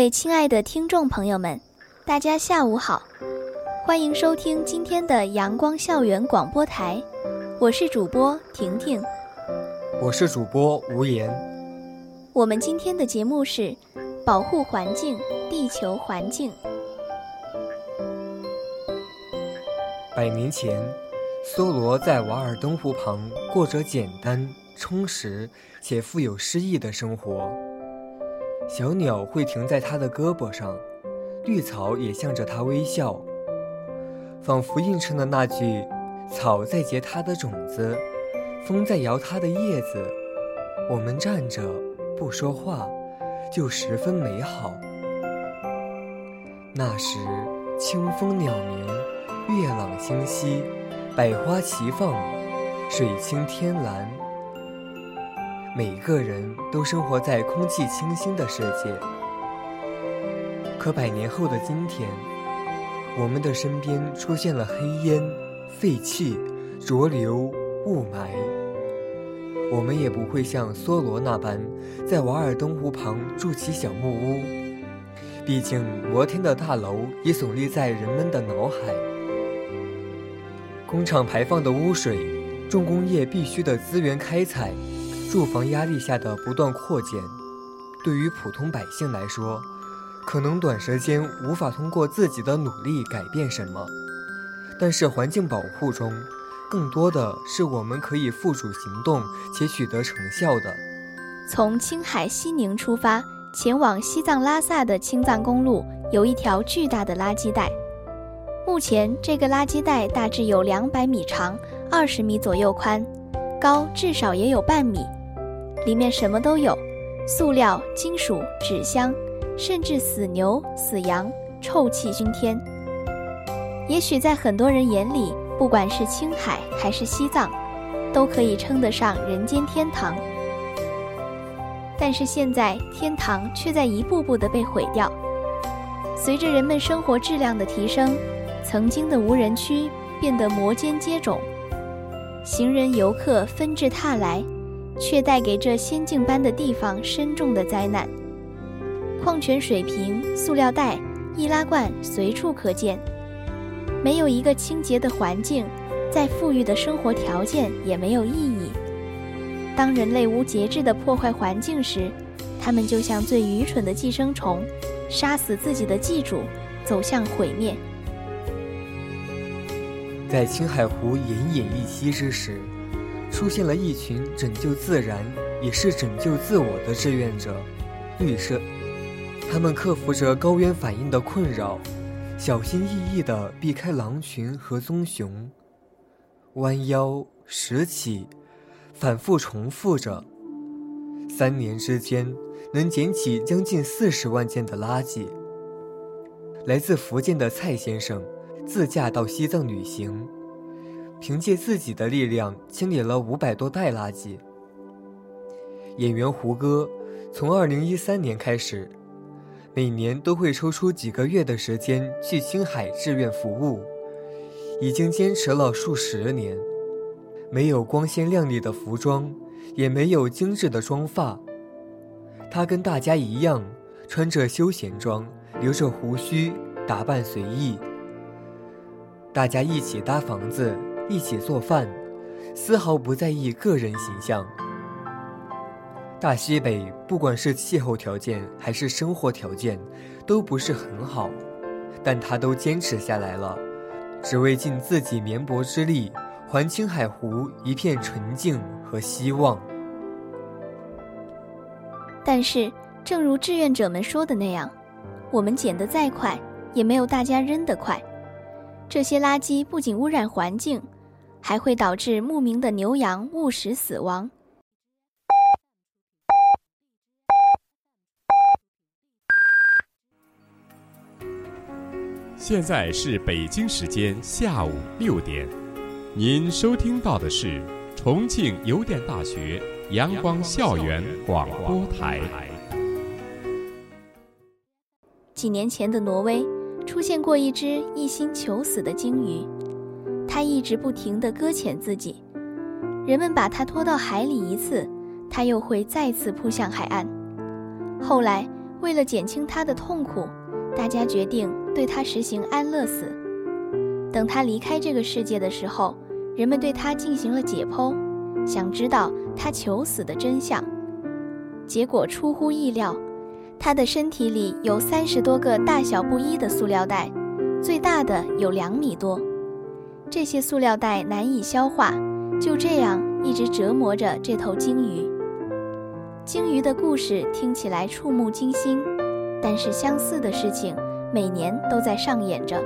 位亲爱的听众朋友们，大家下午好，欢迎收听今天的阳光校园广播台，我是主播婷婷，我是主播吴言。我们今天的节目是保护环境，地球环境。百年前，梭罗在瓦尔登湖旁过着简单、充实且富有诗意的生活。小鸟会停在它的胳膊上，绿草也向着它微笑，仿佛映衬了那句：“草在结它的种子，风在摇它的叶子，我们站着不说话，就十分美好。”那时，清风鸟鸣，月朗星稀，百花齐放，水清天蓝。每个人都生活在空气清新的世界，可百年后的今天，我们的身边出现了黑烟、废气、浊流、雾霾。我们也不会像梭罗那般，在瓦尔登湖旁筑起小木屋。毕竟，摩天的大楼已耸立在人们的脑海。工厂排放的污水，重工业必须的资源开采。住房压力下的不断扩建，对于普通百姓来说，可能短时间无法通过自己的努力改变什么。但是环境保护中，更多的是我们可以付诸行动且取得成效的。从青海西宁出发前往西藏拉萨的青藏公路，有一条巨大的垃圾带。目前，这个垃圾带大致有两百米长，二十米左右宽，高至少也有半米。里面什么都有，塑料、金属、纸箱，甚至死牛、死羊，臭气熏天。也许在很多人眼里，不管是青海还是西藏，都可以称得上人间天堂。但是现在，天堂却在一步步的被毁掉。随着人们生活质量的提升，曾经的无人区变得摩肩接踵，行人游客纷至沓来。却带给这仙境般的地方深重的灾难。矿泉水瓶、塑料袋、易拉罐随处可见，没有一个清洁的环境，再富裕的生活条件也没有意义。当人类无节制地破坏环境时，他们就像最愚蠢的寄生虫，杀死自己的寄主，走向毁灭。在青海湖奄奄一息之时。出现了一群拯救自然，也是拯救自我的志愿者——绿色。他们克服着高原反应的困扰，小心翼翼地避开狼群和棕熊，弯腰拾起，反复重复着。三年之间，能捡起将近四十万件的垃圾。来自福建的蔡先生，自驾到西藏旅行。凭借自己的力量清理了五百多袋垃圾。演员胡歌从二零一三年开始，每年都会抽出几个月的时间去青海志愿服务，已经坚持了数十年。没有光鲜亮丽的服装，也没有精致的妆发，他跟大家一样，穿着休闲装，留着胡须，打扮随意。大家一起搭房子。一起做饭，丝毫不在意个人形象。大西北不管是气候条件还是生活条件，都不是很好，但他都坚持下来了，只为尽自己绵薄之力，还青海湖一片纯净和希望。但是，正如志愿者们说的那样，我们捡得再快，也没有大家扔得快。这些垃圾不仅污染环境。还会导致牧民的牛羊误食死亡。现在是北京时间下午六点。您收听到的是重庆邮电大学阳光校园广播台。几年前的挪威出现过一只一心求死的鲸鱼。他一直不停地搁浅自己，人们把它拖到海里一次，它又会再次扑向海岸。后来，为了减轻它的痛苦，大家决定。对他实行安乐死。等他离开这个世界的时候，人们对他进行了解剖，想知道他求死的真相。结果出乎意料，他的身体里有三十多个大小不一的塑料袋，最大的有两米多。这些塑料袋难以消化，就这样一直折磨着这头鲸鱼。鲸鱼的故事听起来触目惊心，但是相似的事情。每年都在上演着。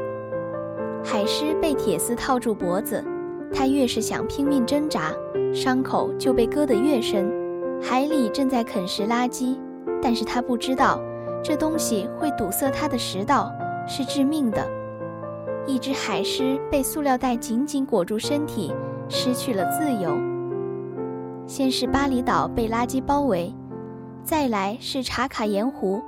海狮被铁丝套住脖子，它越是想拼命挣扎，伤口就被割得越深。海里正在啃食垃圾，但是它不知道，这东西会堵塞它的食道，是致命的。一只海狮被塑料袋紧紧裹住身体，失去了自由。先是巴厘岛被垃圾包围，再来是茶卡盐湖。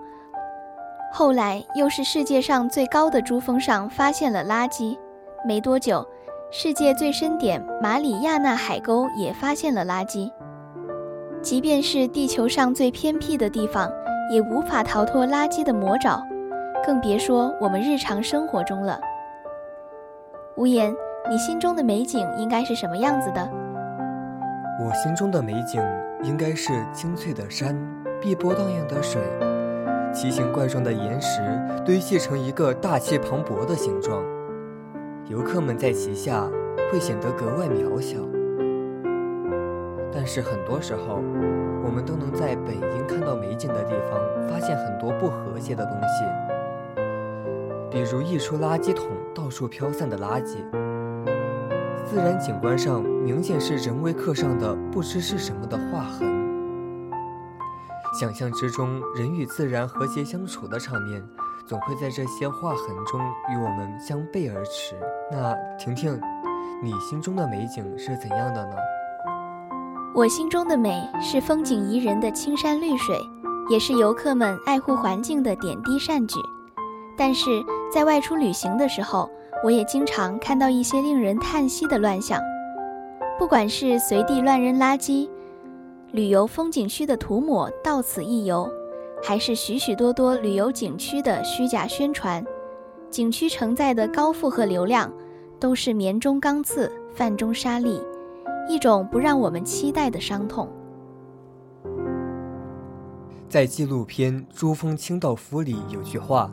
后来又是世界上最高的珠峰上发现了垃圾，没多久，世界最深点马里亚纳海沟也发现了垃圾。即便是地球上最偏僻的地方，也无法逃脱垃圾的魔爪，更别说我们日常生活中了。无言，你心中的美景应该是什么样子的？我心中的美景应该是青翠的山，碧波荡漾的水。奇形怪状的岩石堆砌成一个大气磅礴的形状，游客们在其下会显得格外渺小。但是很多时候，我们都能在本应看到美景的地方发现很多不和谐的东西，比如溢出垃圾桶到处飘散的垃圾。自然景观上明显是人为刻上的不知是什么的划痕。想象之中，人与自然和谐相处的场面，总会在这些划痕中与我们相背而驰。那婷婷，你心中的美景是怎样的呢？我心中的美是风景宜人的青山绿水，也是游客们爱护环境的点滴善举。但是在外出旅行的时候，我也经常看到一些令人叹息的乱象，不管是随地乱扔垃圾。旅游风景区的涂抹到此一游，还是许许多多旅游景区的虚假宣传，景区承载的高负荷流量，都是棉中钢刺，饭中沙粒，一种不让我们期待的伤痛。在纪录片《珠峰清道夫》里有句话：“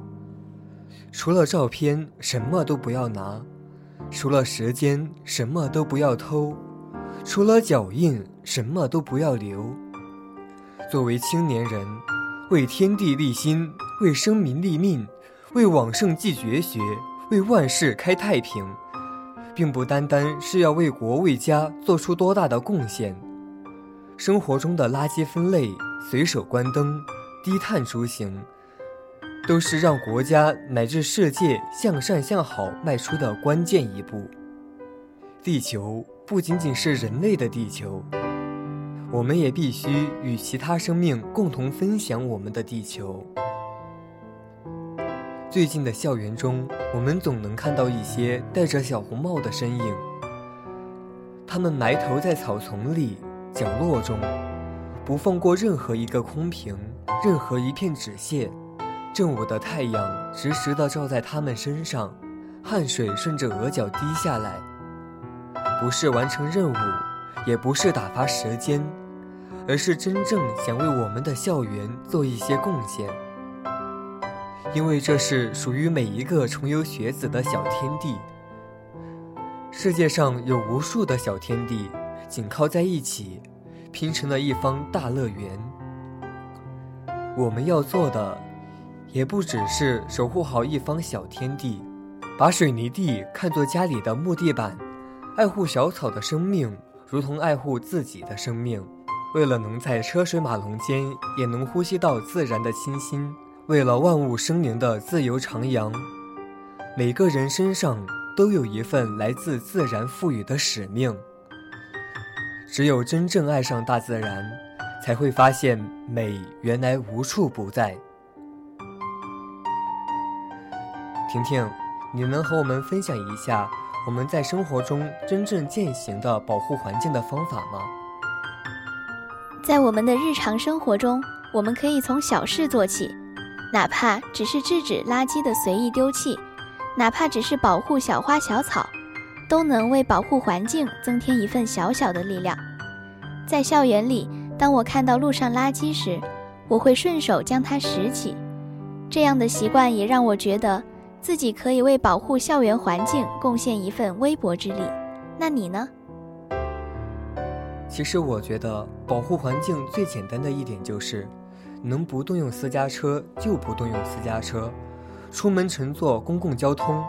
除了照片，什么都不要拿；除了时间，什么都不要偷。”除了脚印，什么都不要留。作为青年人，为天地立心，为生民立命，为往圣继绝学，为万世开太平，并不单单是要为国为家做出多大的贡献。生活中的垃圾分类、随手关灯、低碳出行，都是让国家乃至世界向善向好迈出的关键一步。地球。不仅仅是人类的地球，我们也必须与其他生命共同分享我们的地球。最近的校园中，我们总能看到一些戴着小红帽的身影，他们埋头在草丛里、角落中，不放过任何一个空瓶、任何一片纸屑。正午的太阳直直地照在他们身上，汗水顺着额角滴下来。不是完成任务，也不是打发时间，而是真正想为我们的校园做一些贡献。因为这是属于每一个重游学子的小天地。世界上有无数的小天地紧靠在一起，拼成了一方大乐园。我们要做的，也不只是守护好一方小天地，把水泥地看作家里的木地板。爱护小草的生命，如同爱护自己的生命。为了能在车水马龙间也能呼吸到自然的清新，为了万物生灵的自由徜徉，每个人身上都有一份来自自然赋予的使命。只有真正爱上大自然，才会发现美原来无处不在。婷婷，你能和我们分享一下我们在生活中真正践行的保护环境的方法吗？在我们的日常生活中，我们可以从小事做起，哪怕只是制止垃圾的随意丢弃。哪怕只是保护小花小草，都能为保护环境增添一份小小的力量。在校园里，当我看到路上垃圾时，我会顺手将它拾起。这样的习惯也让我觉得自己可以为保护校园环境贡献一份微薄之力。那你呢？其实我觉得保护环境最简单的一点就是，能不动用私家车就不动用私家车。出门乘坐公共交通，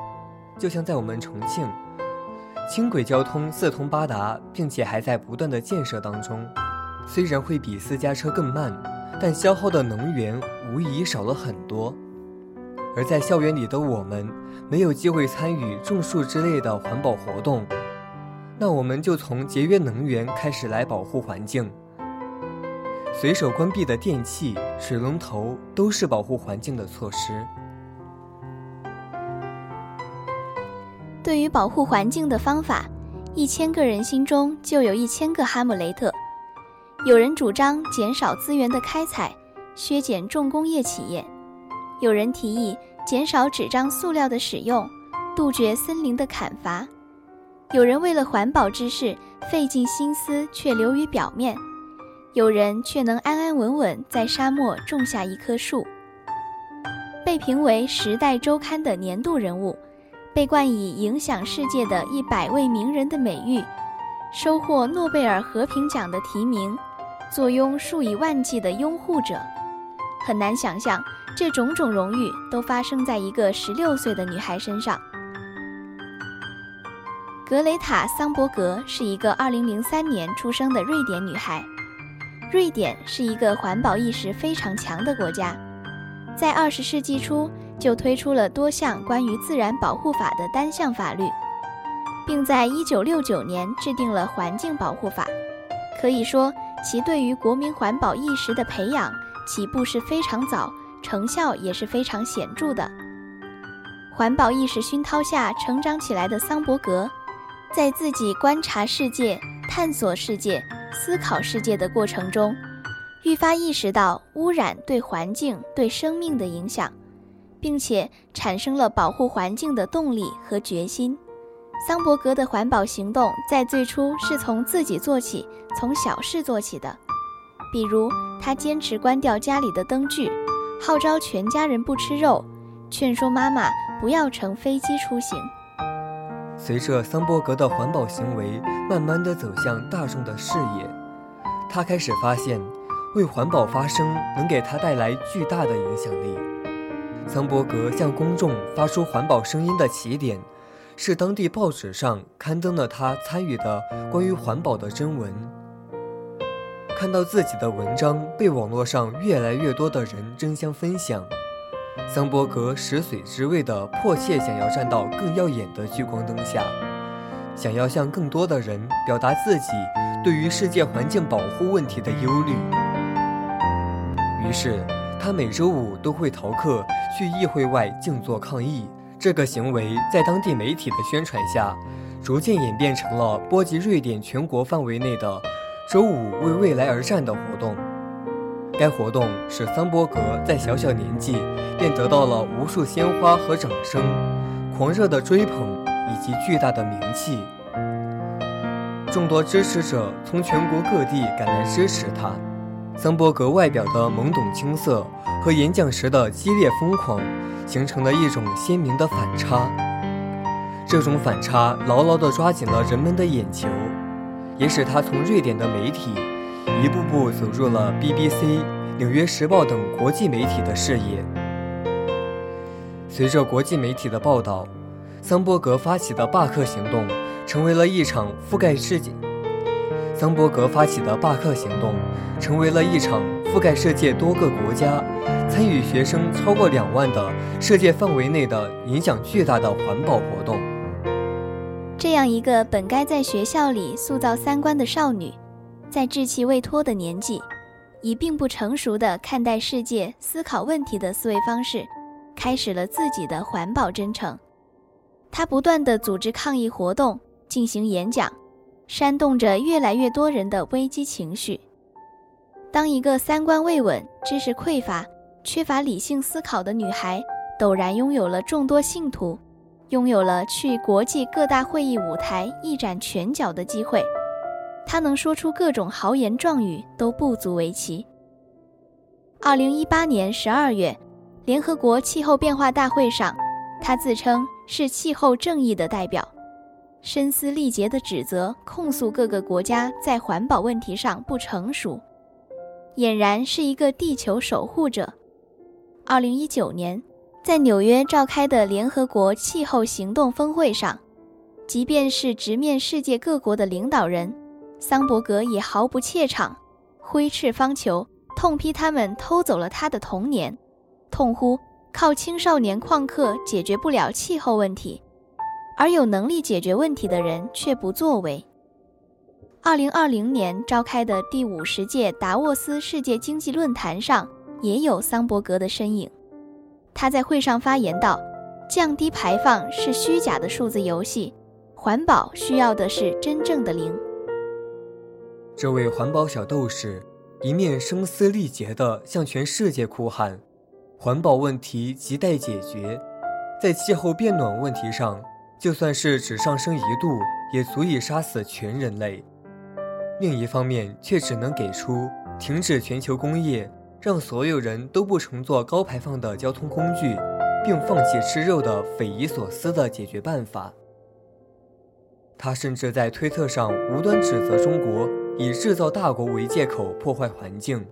就像在我们重庆，轻轨交通四通八达，并且还在不断的建设当中。虽然会比私家车更慢，但消耗的能源无疑少了很多。而在校园里的我们，没有机会参与种树之类的环保活动，那我们就从节约能源开始来保护环境。随手关闭的电器、水龙头都是保护环境的措施。对于保护环境的方法，一千个人心中就有一千个哈姆雷特。有人主张减少资源的开采，削减重工业企业；有人提议减少纸张、塑料的使用，杜绝森林的砍伐；有人为了环保之事费尽心思却流于表面；有人却能安安稳稳在沙漠种下一棵树。被评为《时代周刊》的年度人物。被冠以影响世界的一百位名人的美誉，收获诺贝尔和平奖的提名，坐拥数以万计的拥护者，很难想象这种种荣誉都发生在一个十六岁的女孩身上。格雷塔·桑伯格是一个二零零三年出生的瑞典女孩。瑞典是一个环保意识非常强的国家，在二十世纪初。就推出了多项关于自然保护法的单项法律，并在1969年制定了环境保护法。可以说，其对于国民环保意识的培养起步是非常早，成效也是非常显著的。环保意识熏陶下成长起来的桑伯格，在自己观察世界、探索世界、思考世界的过程中，愈发意识到污染对环境、对生命的影响。并且产生了保护环境的动力和决心。桑伯格的环保行动在最初是从自己做起，从小事做起的。比如，他坚持关掉家里的灯具，号召全家人不吃肉，劝说妈妈不要乘飞机出行。随着桑伯格的环保行为慢慢的走向大众的视野，他开始发现，为环保发声能给他带来巨大的影响力。桑伯格向公众发出环保声音的起点，是当地报纸上刊登了他参与的关于环保的征文。看到自己的文章被网络上越来越多的人争相分享，桑伯格食髓知味的迫切想要站到更耀眼的聚光灯下，想要向更多的人表达自己对于世界环境保护问题的忧虑。于是。他每周五都会逃课去议会外静坐抗议。这个行为在当地媒体的宣传下，逐渐演变成了波及瑞典全国范围内的“周五为未来而战”的活动。该活动使桑伯格在小小年纪便得到了无数鲜花和掌声、狂热的追捧以及巨大的名气。众多支持者从全国各地赶来支持他。桑伯格外表的懵懂青涩和演讲时的激烈疯狂，形成了一种鲜明的反差。这种反差牢牢地抓紧了人们的眼球，也使他从瑞典的媒体一步步走入了 BBC、纽约时报等国际媒体的视野。随着国际媒体的报道，桑伯格发起的罢课行动成为了一场覆盖世界。桑伯格发起的罢课行动，成为了一场覆盖世界多个国家，参与学生超过两万的世界范围内的影响巨大的环保活动。这样一个本该在学校里塑造三观的少女，在稚气未脱的年纪，以并不成熟的看待世界、思考问题的思维方式，开始了自己的环保征程。她不断地组织抗议活动，进行演讲，煽动着越来越多人的危机情绪。当一个三观未稳、知识匮乏、缺乏理性思考的女孩，陡然拥有了众多信徒，拥有了去国际各大会议舞台一展拳脚的机会，他能说出各种豪言壮语都不足为奇。二零一八年十二月，联合国气候变化大会上，他自称是气候正义的代表，声嘶力竭地指责、控诉各个国家在环保问题上不成熟。俨然是一个地球守护者。二零一九年，在纽约召开的联合国气候行动峰会上，即便是直面世界各国的领导人，桑伯格也毫不怯场，挥斥方遒，痛批他们偷走了他的童年，痛呼靠青少年旷课解决不了气候问题，而有能力解决问题的人却不作为。二零二零年召开的第五十届达沃斯世界经济论坛上，也有桑伯格的身影。他在会上发言道：“降低排放是虚假的数字游戏，环保需要的是真正的零。”这位环保小斗士一面声嘶力竭地向全世界哭喊：“环保问题亟待解决，在气候变暖问题上，就算是只上升一度，也足以杀死全人类。”另一方面，却只能给出停止全球工业，让所有人都不乘坐高排放的交通工具，并放弃吃肉的匪夷所思的解决办法。他甚至在推特上无端指责中国以制造大国为借口破坏环境，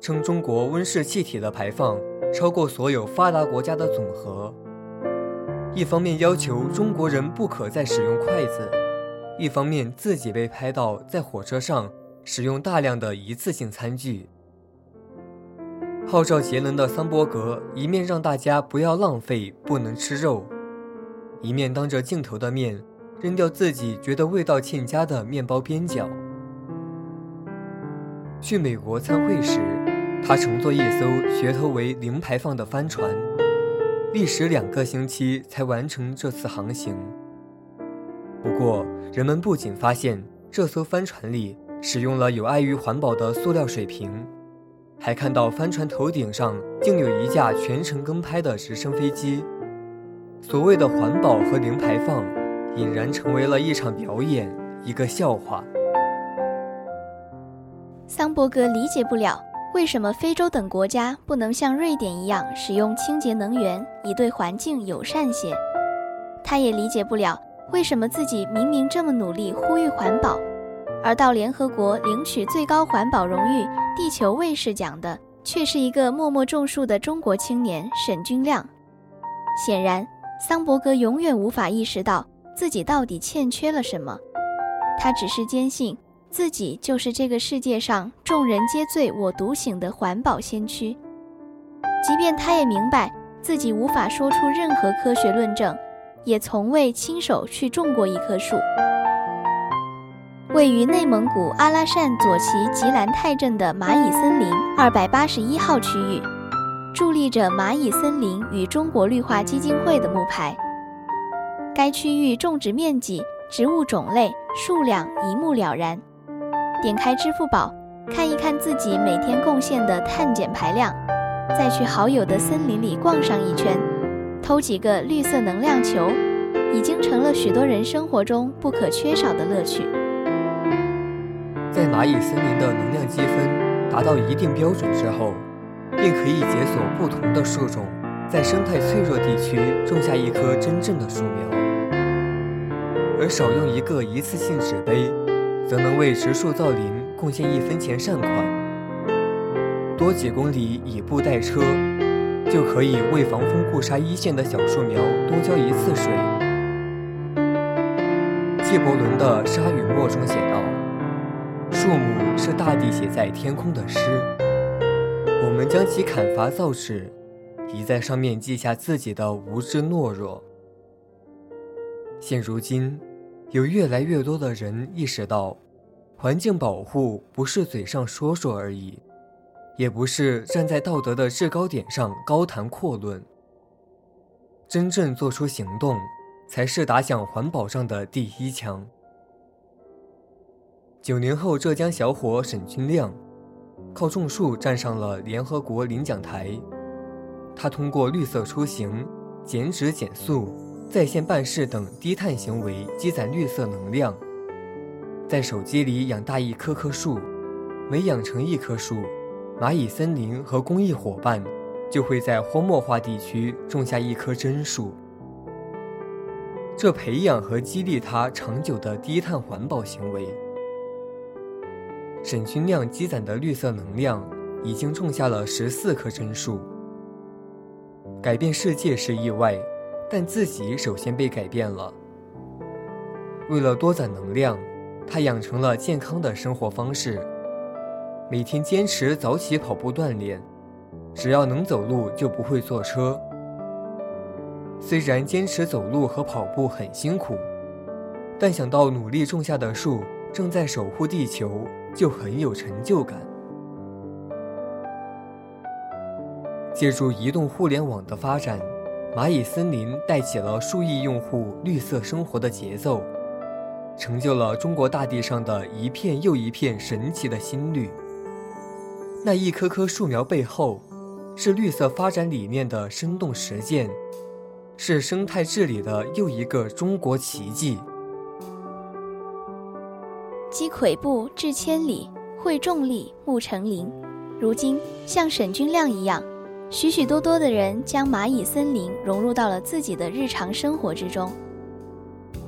称中国温室气体的排放超过所有发达国家的总和。一方面要求中国人不可再使用筷子。一方面，自己被拍到在火车上使用大量的一次性餐具，号召节能的桑伯格一面让大家不要浪费，不能吃肉，一面当着镜头的面扔掉自己觉得味道欠佳的面包边角。去美国参会时，他乘坐一艘噱头为零排放的帆船，历时两个星期才完成这次航行。不过，人们不仅发现这艘帆船里使用了有碍于环保的塑料水瓶，还看到帆船头顶上竟有一架全程跟拍的直升飞机。所谓的环保和零排放，俨然成为了一场表演，一个笑话。桑伯格理解不了为什么非洲等国家不能像瑞典一样使用清洁能源，以对环境友善些。他也理解不了。为什么自己明明这么努力呼吁环保，而到联合国领取最高环保荣誉——地球卫士奖的，却是一个默默种树的中国青年沈军亮？显然，桑伯格永远无法意识到自己到底欠缺了什么。他只是坚信自己就是这个世界上众人皆醉我独醒的环保先驱。即便他也明白自己无法说出任何科学论证。也从未亲手去种过一棵树。位于内蒙古阿拉善左旗吉兰泰镇的蚂蚁森林二百八十一号区域，伫立着蚂蚁森林与中国绿化基金会的木牌。该区域种植面积、植物种类、数量一目了然。点开支付宝，看一看自己每天贡献的碳减排量，再去好友的森林里逛上一圈。偷几个绿色能量球，已经成了许多人生活中不可缺少的乐趣。在蚂蚁森林的能量积分达到一定标准之后，便可以解锁不同的树种，在生态脆弱地区种下一棵真正的树苗。而少用一个一次性纸杯，则能为植树造林贡献一分钱善款。多几公里以步代车。就可以为防风固沙一线的小树苗多浇一次水。纪伯伦的《沙与墨》中写道：“树木是大地写在天空的诗，我们将其砍伐造纸，以在上面记下自己的无知懦弱。现如今，有越来越多的人意识到，环境保护不是嘴上说说而已，也不是站在道德的制高点上高谈阔论。真正做出行动，才是打响环保上的第一枪。九零后浙江小伙沈军亮，靠种树站上了联合国领奖台。他通过绿色出行、减脂减速、在线办事等低碳行为积攒绿色能量，在手机里养大一棵棵树，每养成一棵树，蚂蚁森林和公益伙伴就会在荒漠化地区种下一棵真树。这培养和激励他长久的低碳环保行为。沈君亮积攒的绿色能量，已经种下了十四棵真树。改变世界是意外，但自己首先被改变了。为了多攒能量，他养成了健康的生活方式，每天坚持早起跑步锻炼，只要能走路就不会坐车。虽然坚持走路和跑步很辛苦，但想到努力种下的树正在守护地球。就很有成就感。借助移动互联网的发展，蚂蚁森林带起了数亿用户绿色生活的节奏，成就了中国大地上的一片又一片神奇的新绿。那一棵棵树苗背后，是绿色发展理念的生动实践，是生态治理的又一个中国奇迹。积跬步，至千里；会重力，木成林。如今，像沈君亮一样，许许多多的人将蚂蚁森林融入到了自己的日常生活之中。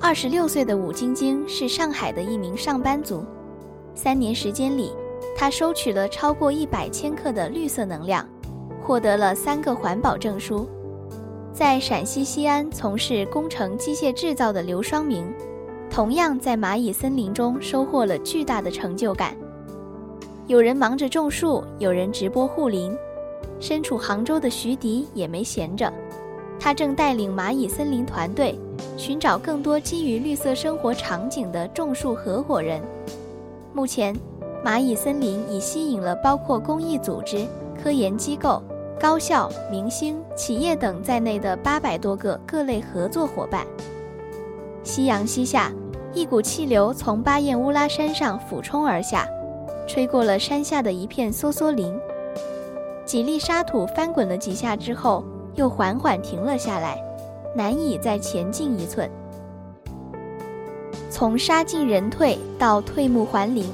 二十六岁的武晶晶是上海的一名上班族，三年时间里，他收取了超过一百千克的绿色能量，获得了三个环保证书。在陕西西安从事工程机械制造的刘双明。同样在蚂蚁森林中收获了巨大的成就感。有人忙着种树，有人直播护林。身处杭州的徐迪也没闲着，他正带领蚂蚁森林团队寻找更多基于绿色生活场景的种树合伙人。目前，蚂蚁森林已吸引了包括公益组织、科研机构、高校、明星、企业等在内的八百多个各类合作伙伴。夕阳西下，一股气流从巴彦乌拉山上俯冲而下，吹过了山下的一片梭梭林。几粒沙土翻滚了几下之后，又缓缓停了下来，难以再前进一寸。从沙进人退到退木还林，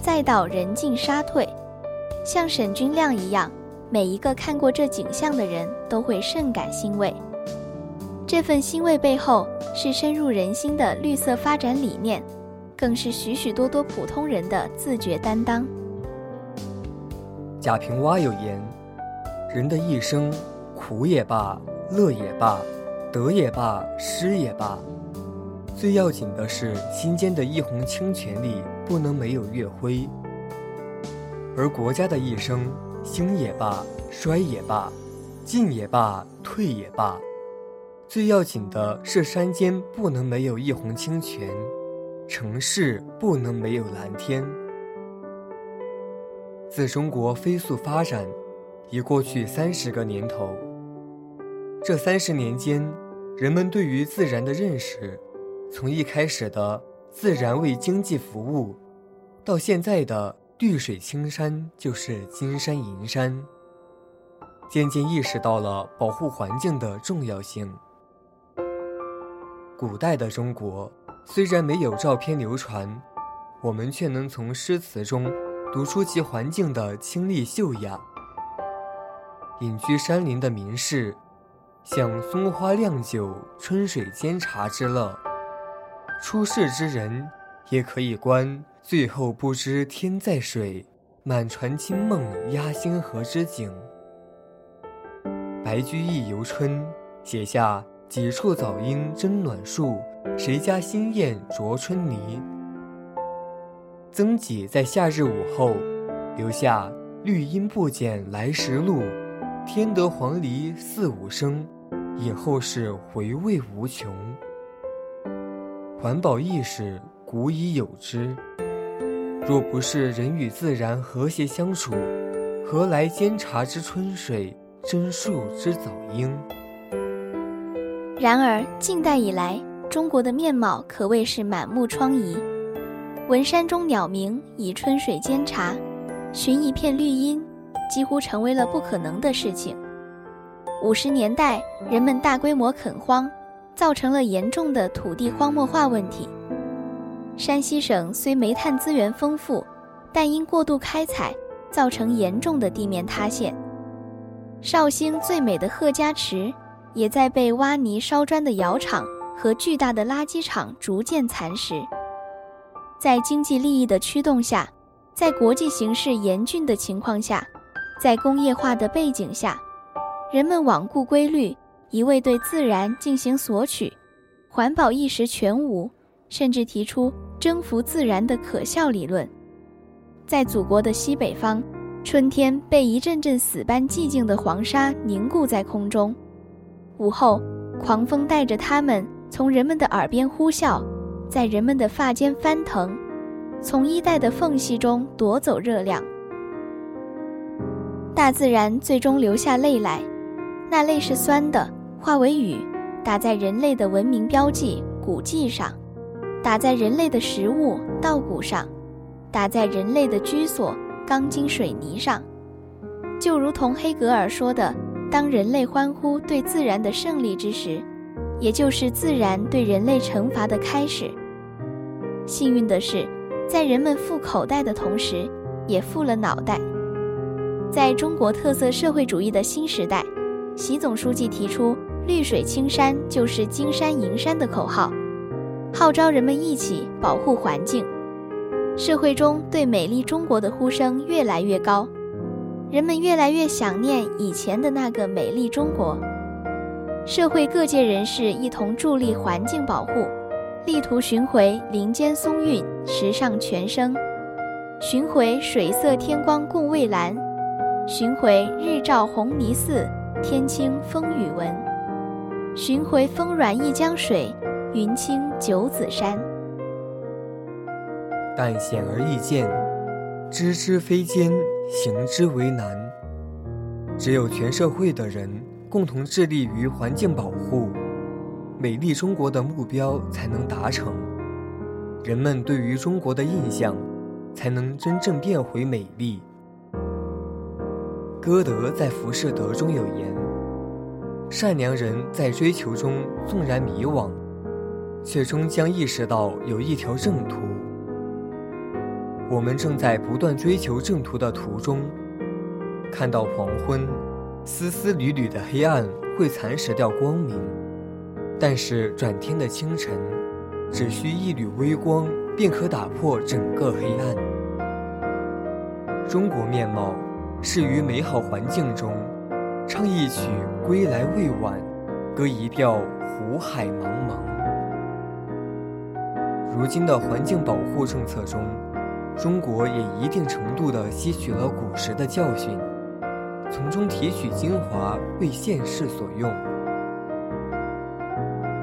再到人进沙退，像沈君亮一样，每一个看过这景象的人都会甚感欣慰。这份欣慰背后是深入人心的绿色发展理念，更是许许多多普通人的自觉担当。贾平凹有言：“人的一生，苦也罢，乐也罢，得也罢，失也罢，最要紧的是心间的一泓清泉里不能没有月辉；而国家的一生，兴也罢，衰也罢，进也罢，退也罢。”最要紧的是，山间不能没有一泓清泉，城市不能没有蓝天。自中国飞速发展，已过去三十个年头。这三十年间，人们对于自然的认识，从一开始的“自然为经济服务”，到现在的“绿水青山就是金山银山”，渐渐意识到了保护环境的重要性。古代的中国虽然没有照片流传，我们却能从诗词中读出其环境的清丽秀雅。隐居山林的名士，享松花酿酒、春水煎茶之乐；出世之人，也可以观“最后不知天在水，满船清梦压星河”之景。白居易游春写下。几处早莺争暖树，谁家新燕啄春泥？曾几在夏日午后，留下绿阴不减来时路，添得黄鹂四五声，以后世回味无穷。环保意识古已有之，若不是人与自然和谐相处，何来煎茶之春水，蒸树之早莺？然而，近代以来，中国的面貌可谓是满目疮痍。闻山中鸟鸣，以春水煎茶，寻一片绿荫，几乎成为了不可能的事情。五十年代，人们大规模垦荒，造成了严重的土地荒漠化问题。山西省虽煤炭资源丰富，但因过度开采，造成严重的地面塌陷。绍兴最美的贺家池。也在被挖泥烧砖的窑厂和巨大的垃圾场逐渐蚕食。在经济利益的驱动下，在国际形势严峻的情况下，在工业化的背景下，人们罔顾规律，一味对自然进行索取，环保意识全无，甚至提出征服自然的可笑理论。在祖国的西北方，春天被一阵阵死般寂静的黄沙凝固在空中。午后，狂风带着它们从人们的耳边呼啸，在人们的发间翻腾，从衣带的缝隙中夺走热量。大自然最终流下泪来，那泪是酸的，化为雨，打在人类的文明标记古迹上，打在人类的食物稻谷上，打在人类的居所钢筋水泥上，就如同黑格尔说的。当人类欢呼对自然的胜利之时，也就是自然对人类惩罚的开始。幸运的是，在人们富口袋的同时，也富了脑袋。在中国特色社会主义的新时代，习总书记提出“绿水青山就是金山银山”的口号，号召人们一起保护环境。社会中对美丽中国的呼声越来越高。人们越来越想念以前的那个美丽中国，社会各界人士一同助力环境保护，力图寻回林间松韵、石上泉声，寻回水色天光共蔚蓝，寻回日照红泥寺，天清风雨闻，寻回风软一江水，云清九子山。但显而易见，知之非艰。行之为难，只有全社会的人共同致力于环境保护，美丽中国的目标才能达成，人们对于中国的印象才能真正变回美丽。歌德在《浮士德》中有言：“善良人在追求中纵然迷惘，却终将意识到有一条正途。”我们正在不断追求正途的途中，看到黄昏，丝丝缕缕的黑暗会蚕食掉光明，但是转天的清晨，只需一缕微光便可打破整个黑暗。中国面貌是于美好环境中，唱一曲归来未晚，歌一调湖海茫茫。如今的环境保护政策中。中国也一定程度地吸取了古时的教训，从中提取精华为现世所用。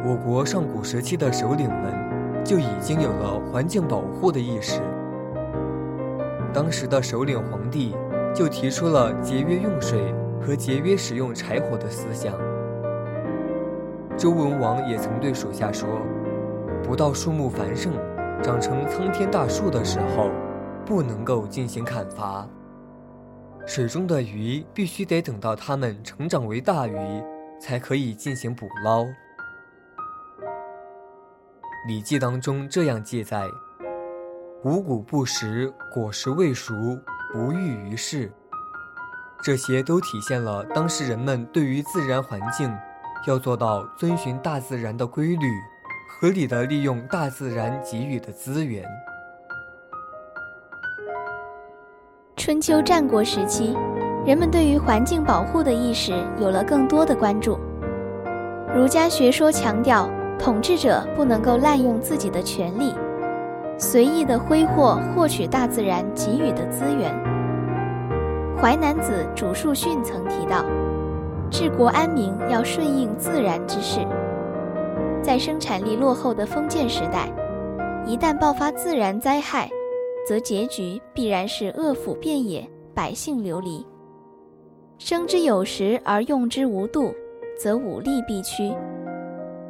我国上古时期的首领们就已经有了环境保护的意识。当时的首领皇帝就提出了节约用水和节约使用柴火的思想。周文王也曾对属下说：“不到树木繁盛、长成苍天大树的时候。”不能够进行砍伐，水中的鱼必须得等到它们成长为大鱼，才可以进行捕捞。《礼记》当中这样记载：“五谷不食，果实未熟，不欲于世。”这些都体现了当时人们对于自然环境要做到遵循大自然的规律，合理的利用大自然给予的资源。春秋战国时期，人们对于环境保护的意识有了更多的关注。儒家学说强调，统治者不能够滥用自己的权力，随意的挥霍获取大自然给予的资源。《淮南子·主述训》曾提到，治国安民要顺应自然之势。在生产力落后的封建时代，一旦爆发自然灾害，则结局必然是恶腐遍野，百姓流离。生之有时而用之无度，则武力必屈。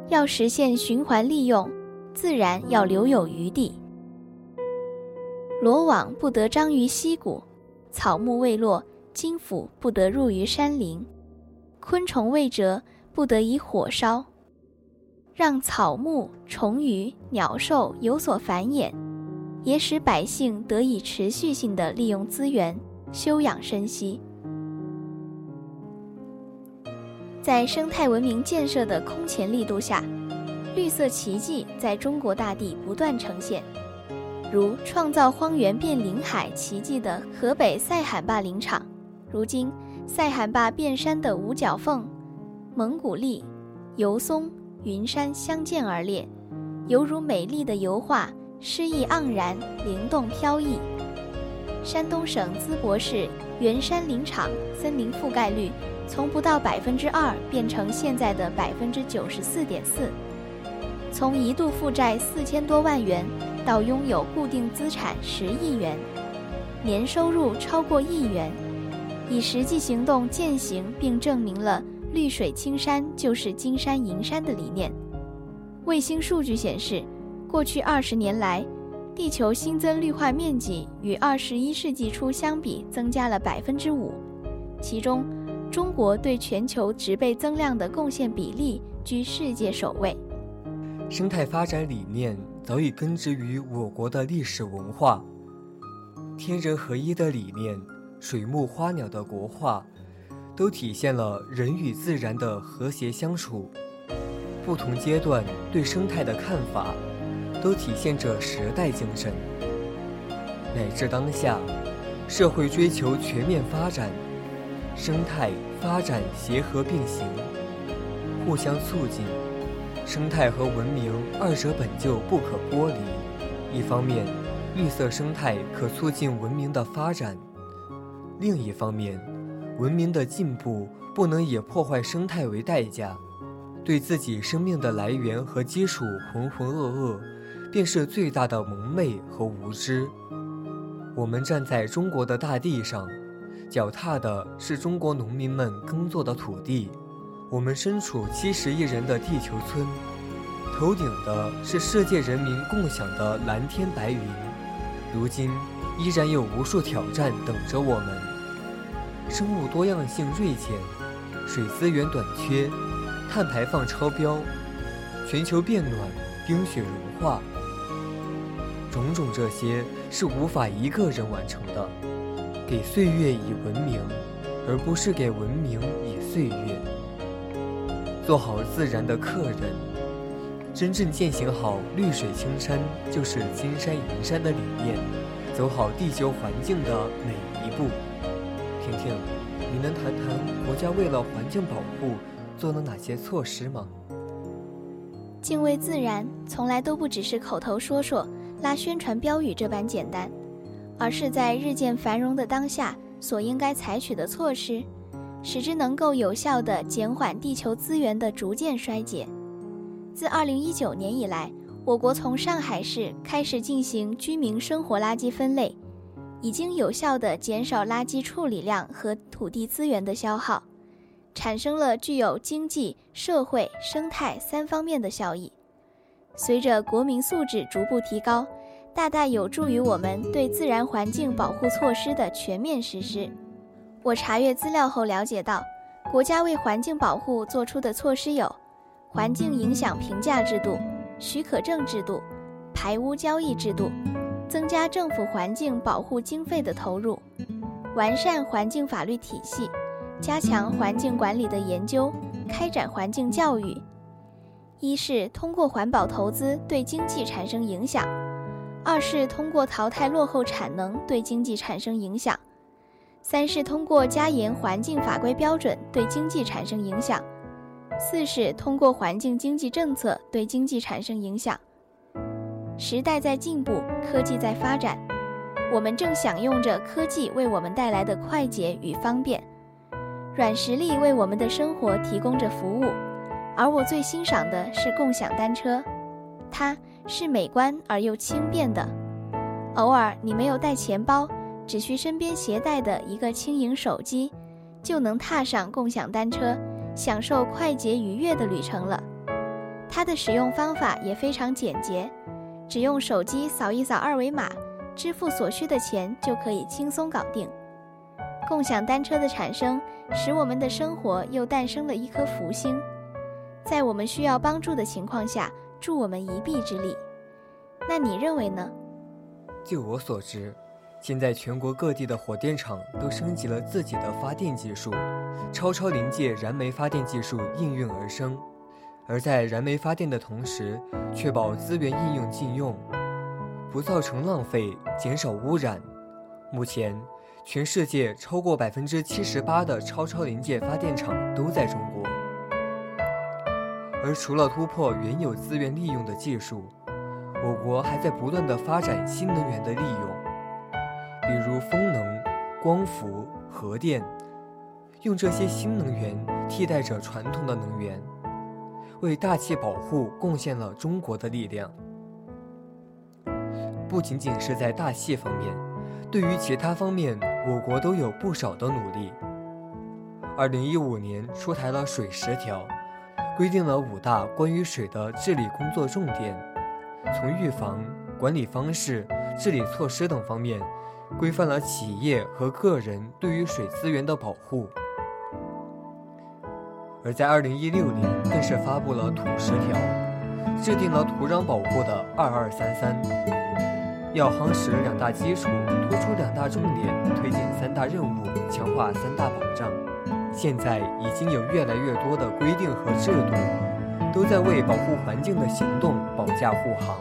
要实现循环利用，自然要留有余地。罗网不得张于溪谷，草木未落，金斧不得入于山林，昆虫未折，不得以火烧。让草木、虫鱼、鸟兽有所繁衍，也使百姓得以持续性的利用资源，休养生息。在生态文明建设的空前力度下，绿色奇迹在中国大地不断呈现，如创造荒原变林海奇迹的河北塞罕坝林场，如今塞罕坝变山的五角凤、蒙古栎、油松。云山相见而列，犹如美丽的油画，诗意盎然，灵动飘逸。山东省淄博市原山林场森林覆盖率从不到百分之二变成现在的百分之九十四点四，从一度负债四千多万元到拥有固定资产十亿元，年收入超过亿元，以实际行动践行并证明了。绿水青山就是金山银山的理念。卫星数据显示，过去二十年来，地球新增绿化面积与二十一世纪初相比增加了百分之五，其中，中国对全球植被增量的贡献比例居世界首位。生态发展理念早已根植于我国的历史文化，天人合一的理念，水木花鸟的国画。都体现了人与自然的和谐相处，不同阶段对生态的看法，都体现着时代精神。乃至当下，社会追求全面发展，生态发展协和并行，互相促进。生态和文明二者本就不可剥离。一方面，绿色生态可促进文明的发展；另一方面，文明的进步不能以破坏生态为代价，对自己生命的来源和基础浑浑噩噩，便是最大的蒙昧和无知。我们站在中国的大地上，脚踏的是中国农民们耕作的土地；我们身处七十亿人的地球村，头顶的是世界人民共享的蓝天白云。如今，依然有无数挑战等着我们。生物多样性锐减，水资源短缺，碳排放超标，全球变暖，冰雪融化，种种这些是无法一个人完成的。给岁月以文明，而不是给文明以岁月。做好自然的客人，真正践行好“绿水青山就是金山银山”的理念，走好地球环境的每一步。婷婷，你能谈谈国家为了环境保护做了哪些措施吗？敬畏自然从来都不只是口头说说、拉宣传标语这般简单，而是在日渐繁荣的当下所应该采取的措施，使之能够有效地减缓地球资源的逐渐衰竭。自2019年以来，我国从上海市开始进行居民生活垃圾分类。已经有效地减少垃圾处理量和土地资源的消耗，产生了具有经济社会生态三方面的效益。随着国民素质逐步提高，大大有助于我们对自然环境保护措施的全面实施。我查阅资料后了解到，国家为环境保护做出的措施有：环境影响评价制度、许可证制度、排污交易制度。增加政府环境保护经费的投入，完善环境法律体系，加强环境管理的研究，开展环境教育。一是通过环保投资对经济产生影响；二是通过淘汰落后产能对经济产生影响；三是通过加严环境法规标准对经济产生影响；四是通过环境经济政策对经济产生影响。时代在进步，科技在发展，我们正享用着科技为我们带来的快捷与方便，软实力为我们的生活提供着服务。而我最欣赏的是共享单车，它是美观而又轻便的。偶尔你没有带钱包，只需身边携带的一个轻盈手机，就能踏上共享单车，享受快捷愉悦的旅程了。它的使用方法也非常简洁，只用手机扫一扫二维码，支付所需的钱就可以轻松搞定。共享单车的产生，使我们的生活又诞生了一颗福星。在我们需要帮助的情况下，助我们一臂之力。那你认为呢？就我所知，现在全国各地的火电厂都升级了自己的发电技术，超超临界燃煤发电技术应运而生。而在燃煤发电的同时，确保资源应用尽用，不造成浪费，减少污染。目前，全世界超过百分之七十八的超超临界发电厂都在中国。而除了突破原有资源利用的技术，我国还在不断的发展新能源的利用，比如风能、光伏、核电，用这些新能源替代着传统的能源，为大气保护贡献了中国的力量。不仅仅是在大气方面，对于其他方面，我国都有不少的努力。二零一五年出台了水十条。规定了五大关于水的治理工作重点，从预防、管理方式、治理措施等方面，规范了企业和个人对于水资源的保护。而在二零一六年，更是发布了土十条，制定了土壤保护的二二三三，要夯实两大基础，突出两大重点，推进三大任务，强化三大保障。现在已经有越来越多的规定和制度，都在为保护环境的行动保驾护航。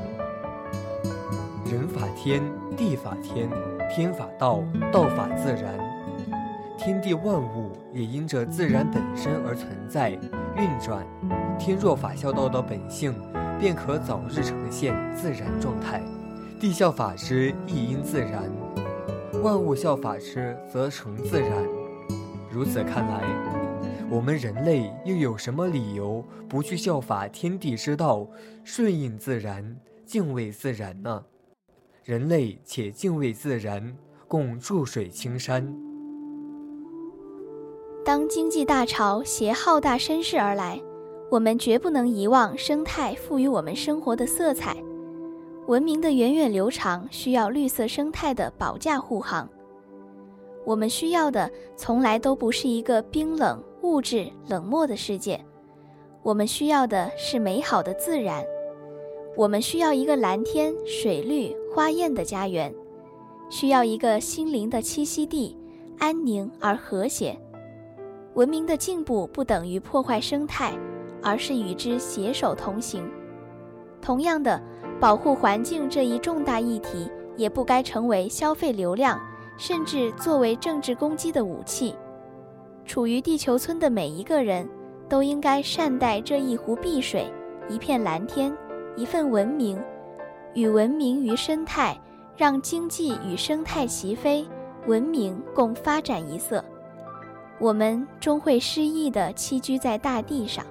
人法天，地法天，天法道，道法自然。天地万物也因着自然本身而存在、运转。天若法孝道的本性，便可早日呈现自然状态。地效法之，亦因自然；万物效法之，则成自然。如此看来，我们人类又有什么理由不去效法天地之道，顺应自然，敬畏自然呢？人类且敬畏自然，共注水青山。当经济大潮携浩大声势而来，我们绝不能遗忘生态赋予我们生活的色彩。文明的源远流长，需要绿色生态的保驾护航。我们需要的从来都不是一个冰冷、物质、冷漠的世界，我们需要的是美好的自然。我们需要一个蓝天、水绿、花艳的家园，需要一个心灵的栖息地，安宁而和谐。文明的进步不等于破坏生态，而是与之携手同行。同样的，保护环境这一重大议题，也不该成为消费流量。甚至作为政治攻击的武器，处于地球村的每一个人都应该善待这一湖碧水、一片蓝天、一份文明，与文明与生态，让经济与生态齐飞，文明共发展一色。我们终会失意地栖居在大地上。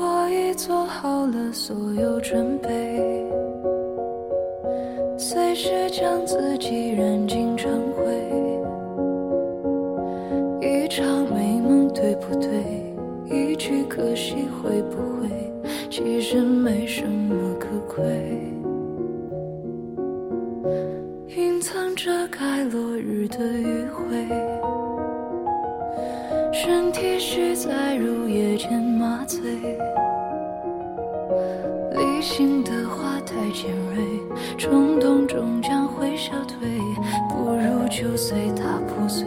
我已做好了所有准备，随时将自己燃尽成灰。一场美梦对不对？可惜会不会？其实没什么可贵。云层遮盖落日的余晖，身体需在入夜间麻醉。理性的话太尖锐，冲动终将会消退，不如就随它破碎。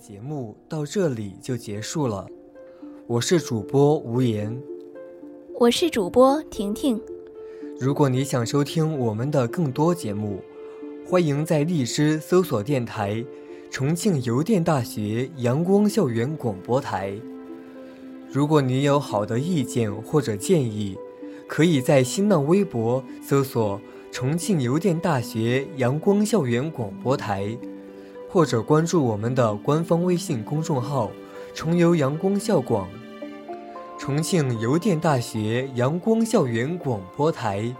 节目到这里就结束了，我是主播无言。我是主播婷婷。如果你想收听我们的更多节目，欢迎在荔枝搜索电台“重庆邮电大学阳光校园广播台”。如果你有好的意见或者建议，可以在新浪微博搜索“重庆邮电大学阳光校园广播台”，或者关注我们的官方微信公众号“重游阳光校广”。重庆邮电大学阳光校园广播台，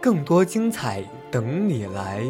更多精彩等你来。